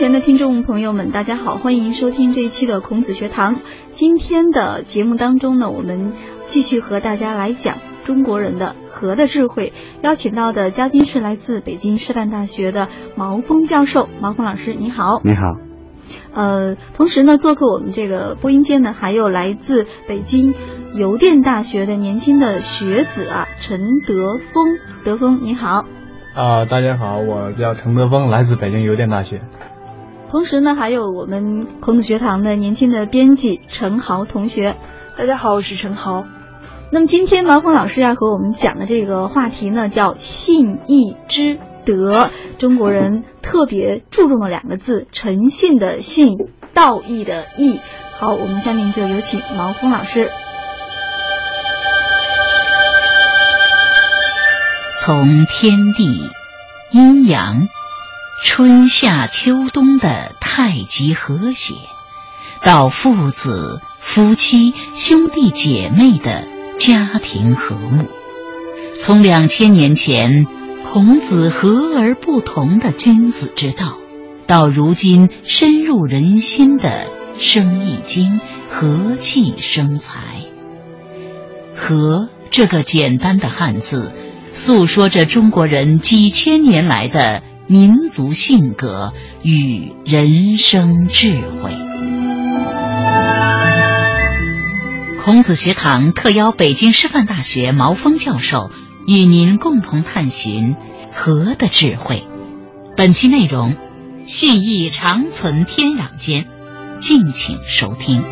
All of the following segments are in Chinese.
前的听众朋友们，大家好，欢迎收听这一期的孔子学堂。今天的节目当中呢，我们继续和大家来讲中国人的和的智慧。邀请到的嘉宾是来自北京师范大学的毛峰教授，毛峰老师，你好。你好。呃，同时呢，做客我们这个播音间呢，还有来自北京邮电大学的年轻的学子啊，陈德峰。德峰，你好。啊，大家好，我叫陈德峰，来自北京邮电大学。同时呢，还有我们孔子学堂的年轻的编辑陈豪同学。大家好，我是陈豪。那么今天毛峰老师要和我们讲的这个话题呢，叫信义之德。中国人特别注重的两个字：诚信的信，道义的义。好，我们下面就有请毛峰老师。从天地、阴阳。春夏秋冬的太极和谐，到父子、夫妻、兄弟姐妹的家庭和睦；从两千年前孔子和而不同的君子之道，到如今深入人心的《生意经》和气生财。和这个简单的汉字，诉说着中国人几千年来的。民族性格与人生智慧。孔子学堂特邀北京师范大学毛峰教授与您共同探寻和的智慧。本期内容：信义长存天壤间，敬请收听。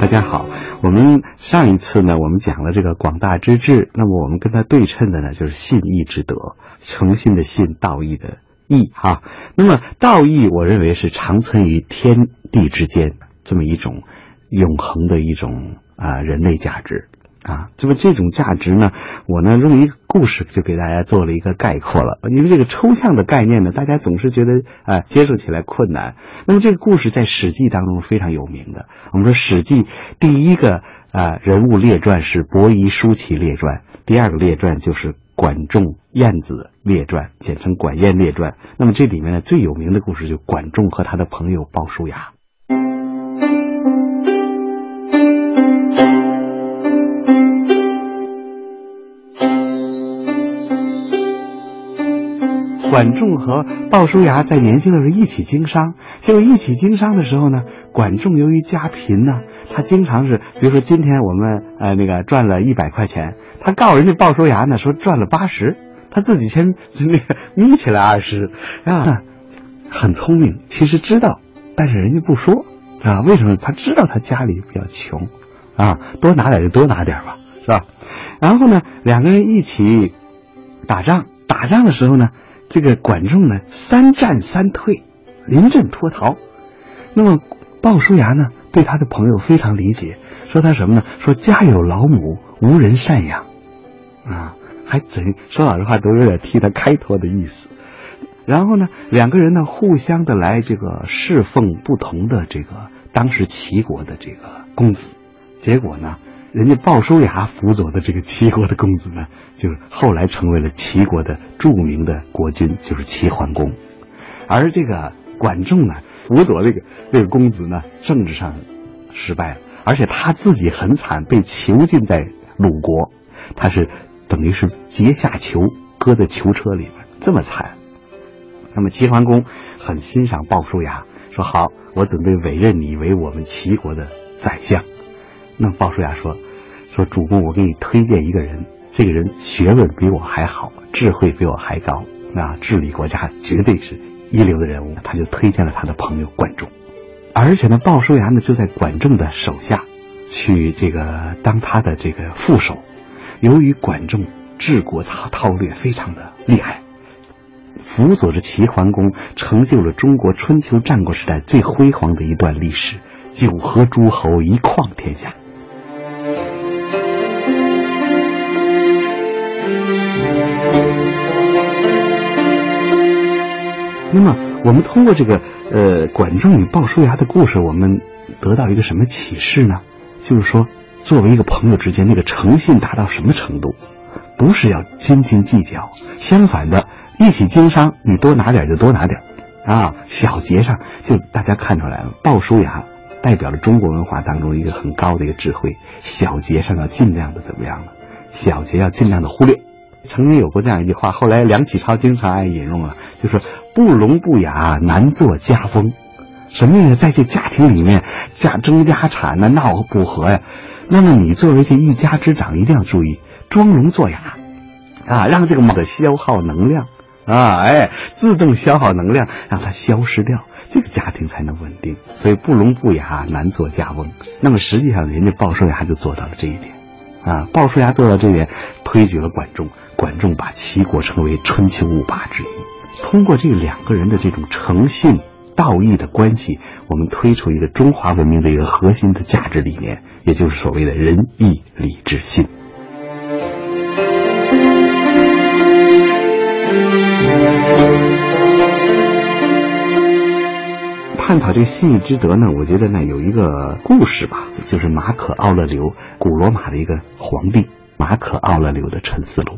大家好。我们上一次呢，我们讲了这个广大之志，那么我们跟它对称的呢，就是信义之德，诚信的信，道义的义哈。那么道义，我认为是长存于天地之间这么一种永恒的一种啊人类价值。啊，这么这种价值呢，我呢用一个故事就给大家做了一个概括了。因为这个抽象的概念呢，大家总是觉得啊接受起来困难。那么这个故事在《史记》当中非常有名的。我们说《史记》第一个啊人物列传是伯夷叔齐列传，第二个列传就是管仲晏子列传，简称管晏列传。那么这里面呢最有名的故事就管仲和他的朋友鲍叔牙。管仲和鲍叔牙在年轻的时候一起经商，结果一起经商的时候呢，管仲由于家贫呢，他经常是，比如说今天我们呃那个赚了一百块钱，他告人家鲍叔牙呢说赚了八十，他自己先那个眯起来二十，啊，很聪明，其实知道，但是人家不说，啊，为什么？他知道他家里比较穷，啊，多拿点就多拿点吧，是吧？然后呢，两个人一起打仗，打仗的时候呢。这个管仲呢，三战三退，临阵脱逃。那么鲍叔牙呢，对他的朋友非常理解，说他什么呢？说家有老母，无人赡养，啊，还怎说老实话，都有点替他开脱的意思。然后呢，两个人呢，互相的来这个侍奉不同的这个当时齐国的这个公子，结果呢？人家鲍叔牙辅佐的这个齐国的公子呢，就是后来成为了齐国的著名的国君，就是齐桓公。而这个管仲呢，辅佐这个这个公子呢，政治上失败了，而且他自己很惨，被囚禁在鲁国，他是等于是阶下囚，搁在囚车里面，这么惨。那么齐桓公很欣赏鲍叔牙，说好，我准备委任你为我们齐国的宰相。那鲍叔牙说：“说主公，我给你推荐一个人，这个人学问比我还好，智慧比我还高，啊，治理国家绝对是一流的人物。”他就推荐了他的朋友管仲，而且呢，鲍叔牙呢就在管仲的手下，去这个当他的这个副手。由于管仲治国他韬略非常的厉害，辅佐着齐桓公，成就了中国春秋战国时代最辉煌的一段历史，九合诸侯，一匡天下。那么，我们通过这个呃管仲与鲍叔牙的故事，我们得到一个什么启示呢？就是说，作为一个朋友之间，那个诚信达到什么程度？不是要斤斤计较，相反的，一起经商，你多拿点就多拿点，啊，小节上就大家看出来了，鲍叔牙代表了中国文化当中一个很高的一个智慧，小节上要尽量的怎么样呢？小节要尽量的忽略。曾经有过这样一句话，后来梁启超经常爱引用了，就是不聋不哑难做家风。什么意思？在这家庭里面，家争家产呢，闹不和呀。那么你作为这一家之长，一定要注意装聋作哑，啊，让这个的消耗能量啊，哎，自动消耗能量，让它消失掉，这个家庭才能稳定。所以不聋不哑难做家翁。那么实际上，人家鲍叔牙就做到了这一点，啊，鲍叔牙做到这点，推举了管仲。管仲把齐国称为春秋五霸之一。通过这两个人的这种诚信、道义的关系，我们推出一个中华文明的一个核心的价值理念，也就是所谓的仁义礼智信。探讨这个信义之德呢，我觉得呢有一个故事吧，就是马可·奥勒留，古罗马的一个皇帝马可·奥勒留的《沉思录》。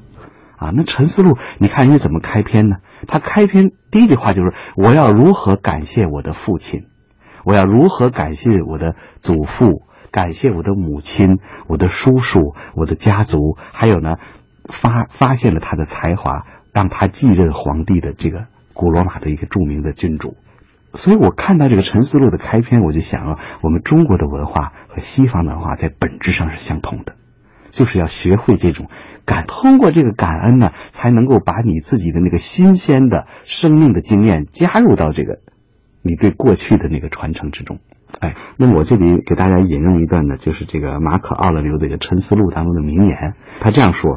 啊，那陈思路，你看人家怎么开篇呢？他开篇第一句话就是：“我要如何感谢我的父亲？我要如何感谢我的祖父？感谢我的母亲、我的叔叔、我的家族，还有呢，发发现了他的才华，让他继任皇帝的这个古罗马的一个著名的君主。所以我看到这个陈思路的开篇，我就想啊，我们中国的文化和西方文化在本质上是相同的。”就是要学会这种感，通过这个感恩呢，才能够把你自己的那个新鲜的生命的经验加入到这个你对过去的那个传承之中。哎，那我这里给大家引用一段呢，就是这个马可·奥勒留的一个《沉思录》当中的名言，他这样说：“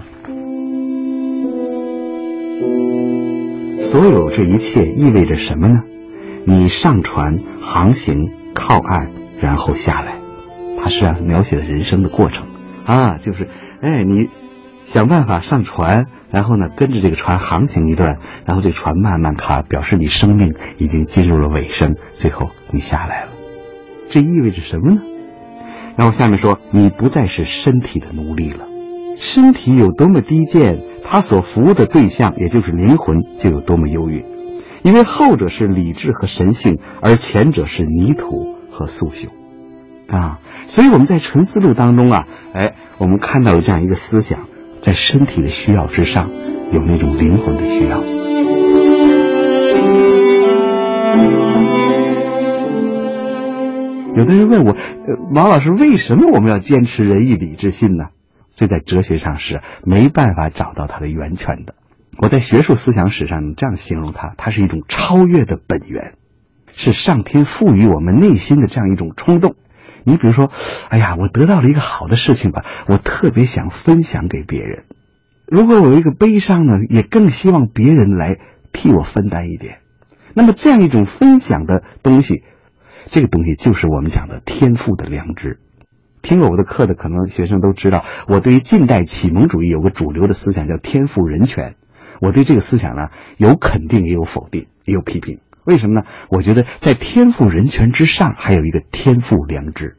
所有这一切意味着什么呢？你上船航行，靠岸，然后下来。”他是，描写了人生的过程。啊，就是，哎，你想办法上船，然后呢，跟着这个船航行一段，然后这船慢慢卡，表示你生命已经进入了尾声，最后你下来了。这意味着什么呢？然后下面说，你不再是身体的奴隶了。身体有多么低贱，他所服务的对象，也就是灵魂，就有多么优越。因为后者是理智和神性，而前者是泥土和素朽。啊，所以我们在沉思路当中啊，哎，我们看到了这样一个思想，在身体的需要之上，有那种灵魂的需要。有的人问我，王老师，为什么我们要坚持仁义礼智信呢？这在哲学上是没办法找到它的源泉的。我在学术思想史上这样形容它：它是一种超越的本源，是上天赋予我们内心的这样一种冲动。你比如说，哎呀，我得到了一个好的事情吧，我特别想分享给别人。如果我有一个悲伤呢，也更希望别人来替我分担一点。那么这样一种分享的东西，这个东西就是我们讲的天赋的良知。听过我的课的可能学生都知道，我对于近代启蒙主义有个主流的思想叫天赋人权。我对这个思想呢，有肯定也有否定，也有批评。为什么呢？我觉得在天赋人权之上，还有一个天赋良知，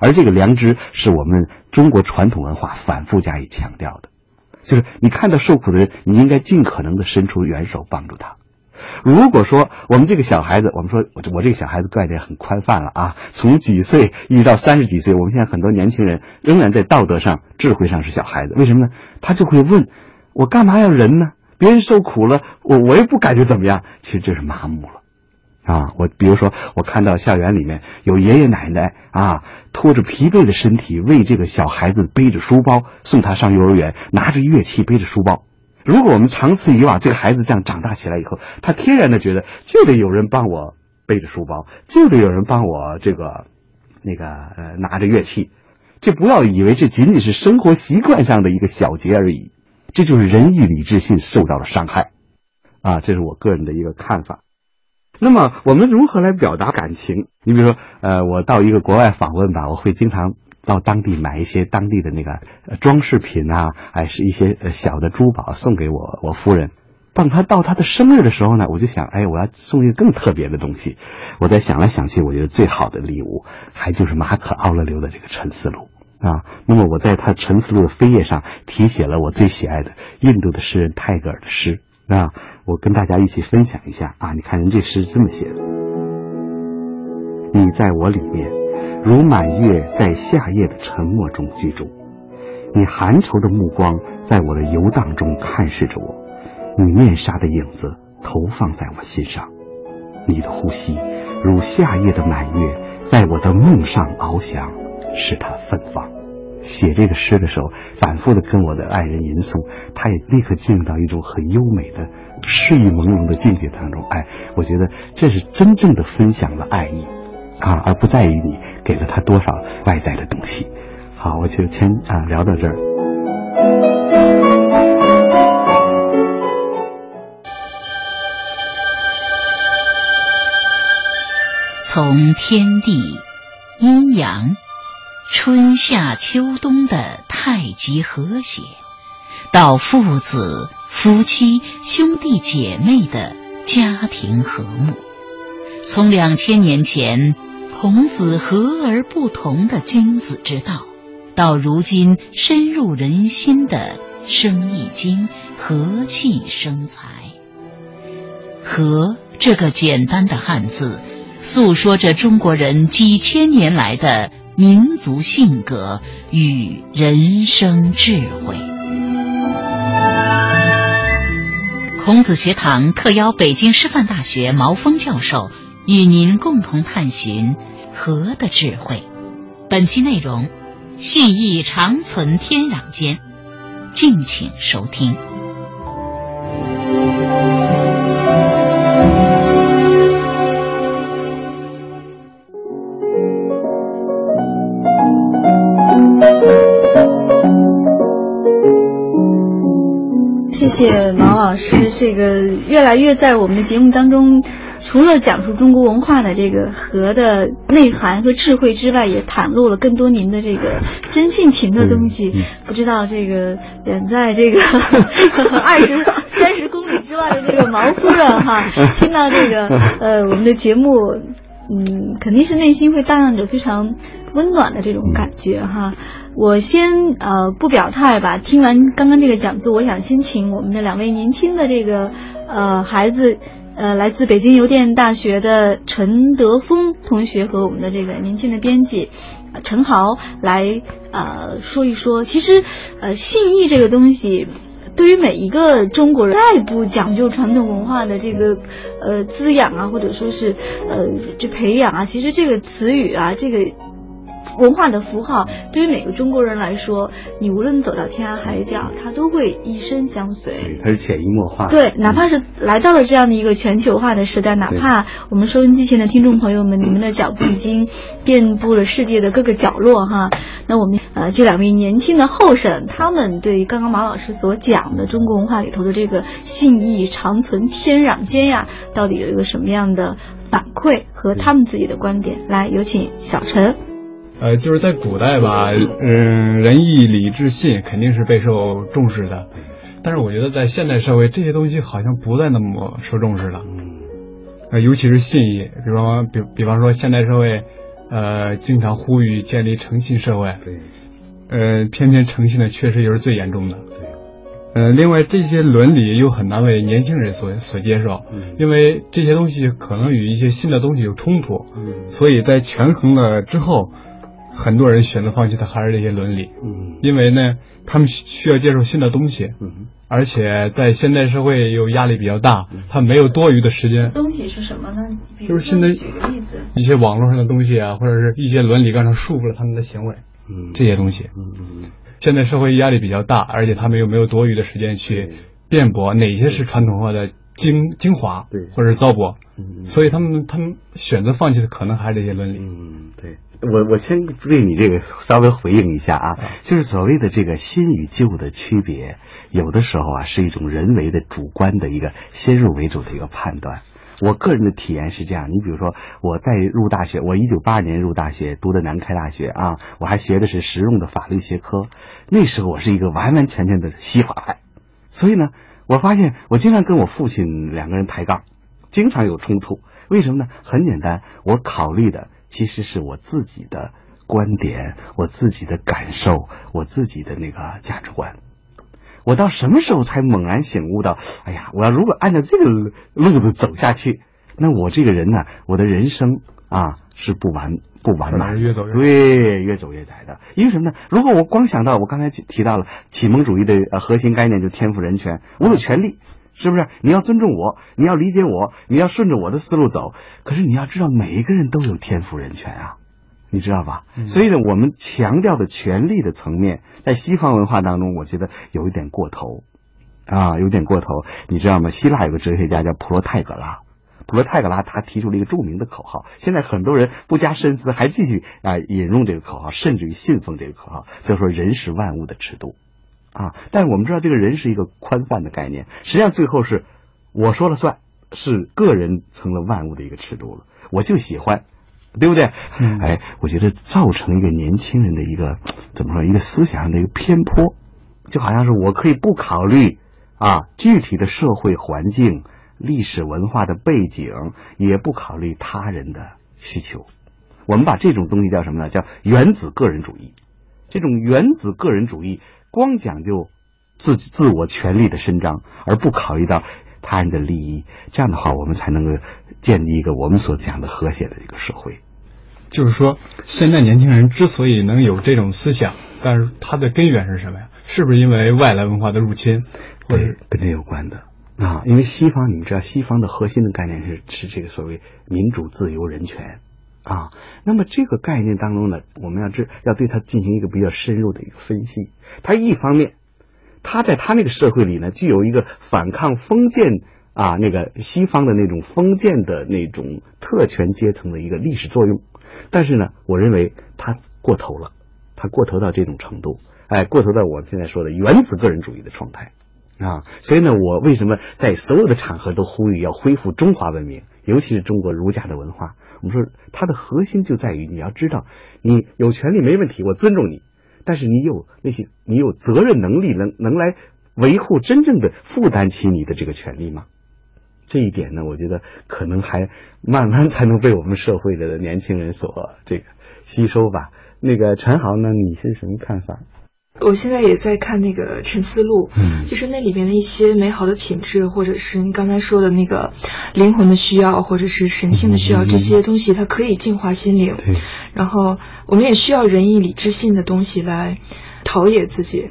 而这个良知是我们中国传统文化反复加以强调的，就是你看到受苦的人，你应该尽可能的伸出援手帮助他。如果说我们这个小孩子，我们说我我这个小孩子概念很宽泛了啊，从几岁一直到三十几岁，我们现在很多年轻人仍然在道德上、智慧上是小孩子，为什么呢？他就会问我干嘛要仁呢？别人受苦了，我我也不感觉怎么样。其实这是麻木了，啊！我比如说，我看到校园里面有爷爷奶奶啊，拖着疲惫的身体为这个小孩子背着书包送他上幼儿园，拿着乐器背着书包。如果我们长此以往，这个孩子这样长大起来以后，他天然的觉得就得有人帮我背着书包，就得有人帮我这个那个呃拿着乐器。这不要以为这仅仅是生活习惯上的一个小节而已。这就是仁义礼智信受到了伤害，啊，这是我个人的一个看法。那么我们如何来表达感情？你比如说，呃，我到一个国外访问吧，我会经常到当地买一些当地的那个装饰品啊，还是一些小的珠宝送给我我夫人。当他到他的生日的时候呢，我就想，哎，我要送一个更特别的东西。我在想来想去，我觉得最好的礼物还就是马可奥勒留的这个《沉思录》。啊。那么我在他陈思录的扉页上题写了我最喜爱的印度的诗人泰戈尔的诗那，我跟大家一起分享一下啊。你看人这诗这么写的：你在我里面，如满月在夏夜的沉默中居住；你含愁的目光在我的游荡中看视着我，你面纱的影子投放在我心上，你的呼吸如夏夜的满月，在我的梦上翱翔，使它芬芳。写这个诗的时候，反复的跟我的爱人吟诵，他也立刻进入到一种很优美的诗意朦胧的境界当中。哎，我觉得这是真正的分享了爱意啊，而不在于你给了他多少外在的东西。好，我就先啊聊到这儿。从天地阴阳。春夏秋冬的太极和谐，到父子、夫妻、兄弟姐妹的家庭和睦；从两千年前孔子和而不同的君子之道，到如今深入人心的《生意经》和气生财。和这个简单的汉字，诉说着中国人几千年来的。民族性格与人生智慧。孔子学堂特邀北京师范大学毛峰教授与您共同探寻和的智慧。本期内容：信义长存天壤间。敬请收听。这个越来越在我们的节目当中，除了讲述中国文化的这个和的内涵和智慧之外，也袒露了更多您的这个真性情的东西。不知道这个远在这个二十三十公里之外的这个毛夫人哈，听到这个呃我们的节目。嗯，肯定是内心会荡漾着非常温暖的这种感觉哈。我先呃不表态吧。听完刚刚这个讲座，我想先请我们的两位年轻的这个呃孩子，呃来自北京邮电大学的陈德峰同学和我们的这个年轻的编辑陈豪来呃说一说。其实呃信义这个东西。对于每一个中国人，再不讲究传统文化的这个呃滋养啊，或者说是呃这培养啊，其实这个词语啊，这个。文化的符号对于每个中国人来说，你无论走到天涯海角，它都会一生相随。对，它是潜移默化。对，哪怕是来到了这样的一个全球化的时代，哪怕我们收音机前的听众朋友们，你们的脚步已经遍布了世界的各个角落哈。那我们呃这两位年轻的后生，他们对于刚刚马老师所讲的中国文化里头的这个信义长存天壤间呀，到底有一个什么样的反馈和他们自己的观点？来，有请小陈。呃，就是在古代吧，嗯，仁义礼智信肯定是备受重视的，但是我觉得在现代社会，这些东西好像不再那么受重视了。呃，尤其是信义，比方比比方说现代社会，呃，经常呼吁建立诚信社会。对。呃，偏偏诚信的确实又是最严重的。对。呃，另外这些伦理又很难为年轻人所所接受，因为这些东西可能与一些新的东西有冲突。嗯。所以在权衡了之后。很多人选择放弃的还是这些伦理，嗯，因为呢，他们需要接受新的东西，嗯，而且在现代社会又压力比较大，他没有多余的时间。东西是什么呢？就是现在举个例子，一些网络上的东西啊，或者是一些伦理刚才束缚了他们的行为，嗯，这些东西，嗯嗯，现在社会压力比较大，而且他们又没有多余的时间去辩驳哪些是传统化的精精华，对，或者是糟粕，嗯，所以他们他们选择放弃的可能还是这些伦理，嗯，对。我我先为你这个稍微回应一下啊，就是所谓的这个新与旧的区别，有的时候啊是一种人为的主观的一个先入为主的一个判断。我个人的体验是这样，你比如说我在入大学，我一九八二年入大学，读的南开大学啊，我还学的是实用的法律学科，那时候我是一个完完全全的西法派，所以呢，我发现我经常跟我父亲两个人抬杠，经常有冲突。为什么呢？很简单，我考虑的。其实是我自己的观点、我自己的感受、我自己的那个价值观。我到什么时候才猛然醒悟到，哎呀，我要如果按照这个路子走下去，那我这个人呢，我的人生啊是不完不完满，越走越对，越走越窄的。因为什么呢？如果我光想到我刚才提到了启蒙主义的呃核心概念，就天赋人权，我有权利，是不是？你要尊重我，你要理解我，你要顺着我的思路走。可是你要知道，每一个人都有天赋人权啊。你知道吧？所以呢，我们强调的权利的层面，在西方文化当中，我觉得有一点过头，啊，有点过头。你知道吗？希腊有个哲学家叫普罗泰戈拉，普罗泰戈拉他提出了一个著名的口号，现在很多人不加深思还继续啊引用这个口号，甚至于信奉这个口号，就说人是万物的尺度，啊。但是我们知道，这个人是一个宽泛的概念，实际上最后是我说了算，是个人成了万物的一个尺度了，我就喜欢。对不对？嗯，哎，我觉得造成一个年轻人的一个怎么说，一个思想上的一个偏颇，就好像是我可以不考虑啊具体的社会环境、历史文化的背景，也不考虑他人的需求。我们把这种东西叫什么呢？叫原子个人主义。这种原子个人主义光讲究自自我权利的伸张，而不考虑到。他人的利益，这样的话，我们才能够建立一个我们所讲的和谐的一个社会。就是说，现在年轻人之所以能有这种思想，但是它的根源是什么呀？是不是因为外来文化的入侵？对，跟这有关的啊。因为西方，你们知道，西方的核心的概念是是这个所谓民主、自由、人权啊。那么这个概念当中呢，我们要知要对它进行一个比较深入的一个分析。它一方面。他在他那个社会里呢，具有一个反抗封建啊，那个西方的那种封建的那种特权阶层的一个历史作用。但是呢，我认为他过头了，他过头到这种程度，哎，过头到我们现在说的原子个人主义的状态啊。所以呢，我为什么在所有的场合都呼吁要恢复中华文明，尤其是中国儒家的文化？我们说它的核心就在于你要知道，你有权利没问题，我尊重你。但是你有那些，你有责任能力，能能来维护真正的负担起你的这个权利吗？这一点呢，我觉得可能还慢慢才能被我们社会的年轻人所这个吸收吧。那个陈豪呢，你是什么看法？我现在也在看那个《沉思录》，嗯，就是那里面的一些美好的品质，或者是你刚才说的那个灵魂的需要，或者是神性的需要，这些东西它可以净化心灵。然后我们也需要仁义礼智信的东西来陶冶自己，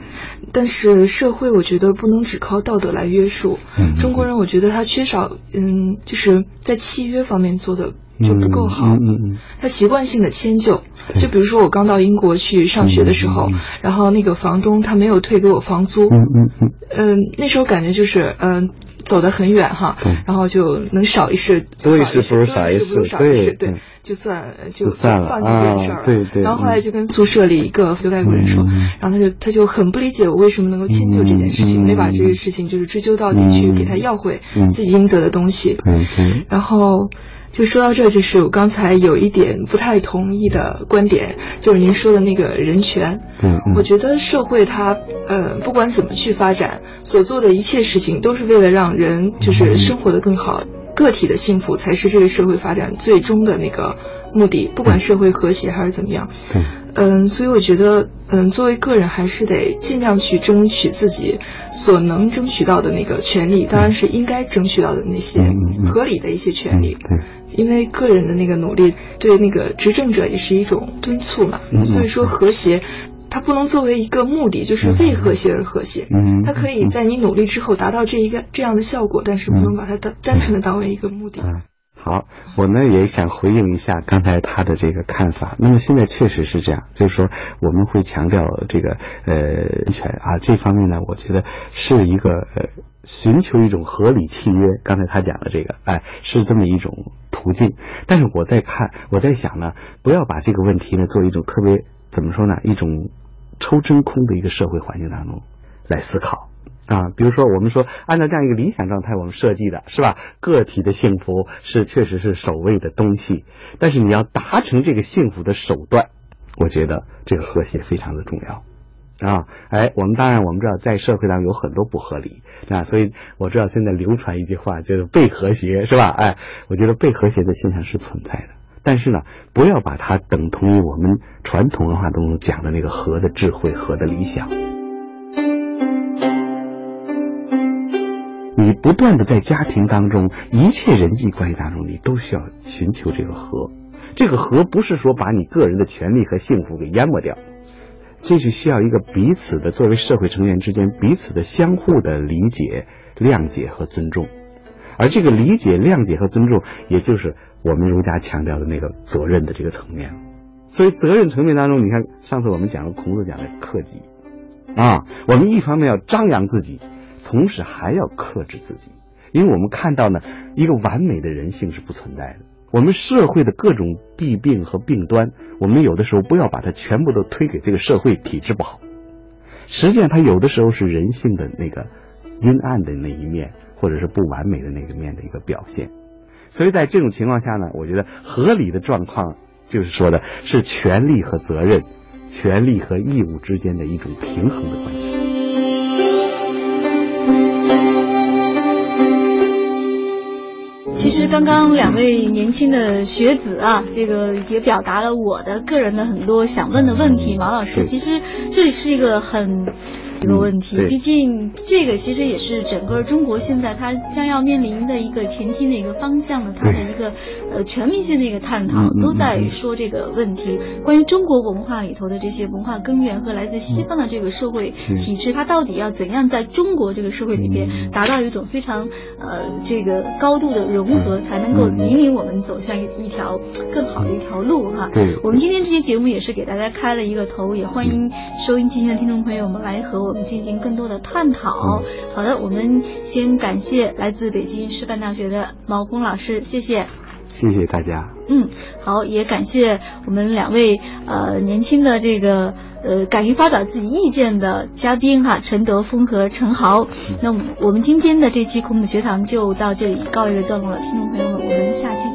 但是社会我觉得不能只靠道德来约束。嗯。中国人我觉得他缺少，嗯，就是在契约方面做的。就不够好，嗯嗯，他习惯性的迁就，就比如说我刚到英国去上学的时候，然后那个房东他没有退给我房租，嗯嗯嗯，嗯，那时候感觉就是嗯走得很远哈，然后就能少一事，多一事不如少一事，对对，就算就算了，放弃这件事儿，对对。然后后来就跟宿舍里一个外国人说，然后他就他就很不理解我为什么能够迁就这件事情，没把这个事情就是追究到底去给他要回自己应得的东西，嗯嗯，然后。就说到这，就是我刚才有一点不太同意的观点，就是您说的那个人权。嗯，我觉得社会它呃不管怎么去发展，所做的一切事情都是为了让人就是生活的更好，个体的幸福才是这个社会发展最终的那个目的。不管社会和谐还是怎么样。嗯，所以我觉得，嗯，作为个人还是得尽量去争取自己所能争取到的那个权利，当然是应该争取到的那些合理的一些权利。对，因为个人的那个努力对那个执政者也是一种敦促嘛。所以说和谐，它不能作为一个目的，就是为和谐而和谐。嗯，它可以在你努力之后达到这一个这样的效果，但是不能把它当单纯的当为一个目的。好，我呢也想回应一下刚才他的这个看法。那么现在确实是这样，就是说我们会强调这个呃人权啊这方面呢，我觉得是一个呃寻求一种合理契约。刚才他讲的这个，哎，是这么一种途径。但是我在看，我在想呢，不要把这个问题呢做一种特别怎么说呢，一种抽真空的一个社会环境当中来思考。啊，比如说，我们说按照这样一个理想状态，我们设计的是吧？个体的幸福是确实是首位的东西，但是你要达成这个幸福的手段，我觉得这个和谐非常的重要啊！哎，我们当然我们知道，在社会上有很多不合理啊，所以我知道现在流传一句话，就是被和谐是吧？哎，我觉得被和谐的现象是存在的。但是呢，不要把它等同于我们传统文化当中讲的那个和的智慧、和的理想。你不断的在家庭当中，一切人际关系当中，你都需要寻求这个和。这个和不是说把你个人的权利和幸福给淹没掉，这是需要一个彼此的作为社会成员之间彼此的相互的理解、谅解和尊重。而这个理解、谅解和尊重，也就是我们儒家强调的那个责任的这个层面。所以责任层面当中，你看上次我们讲了孔子讲的克己啊，我们一方面要张扬自己。同时还要克制自己，因为我们看到呢，一个完美的人性是不存在的。我们社会的各种弊病和病端，我们有的时候不要把它全部都推给这个社会体制不好。实际上，它有的时候是人性的那个阴暗的那一面，或者是不完美的那个面的一个表现。所以在这种情况下呢，我觉得合理的状况就是说的是权利和责任、权利和义务之间的一种平衡的关系。其实刚刚两位年轻的学子啊，这个也表达了我的个人的很多想问的问题。马老师，其实这里是一个很。一个问题，毕竟这个其实也是整个中国现在它将要面临的一个前进的一个方向的，它的一个呃全面性的一个探讨，都在说这个问题。关于中国文化里头的这些文化根源和来自西方的这个社会体制，它到底要怎样在中国这个社会里边达到一种非常呃这个高度的融合，才能够引领我们走向一一条更好的一条路哈。我们今天这期节目也是给大家开了一个头，也欢迎收音机前的听众朋友们来和。我们进行更多的探讨。好的，我们先感谢来自北京师范大学的毛工老师，谢谢，谢谢大家。嗯，好，也感谢我们两位呃年轻的这个呃敢于发表自己意见的嘉宾哈，陈德峰和陈豪。那我们今天的这期孔子学堂就到这里告一个段落了，听众朋友们，我们下期。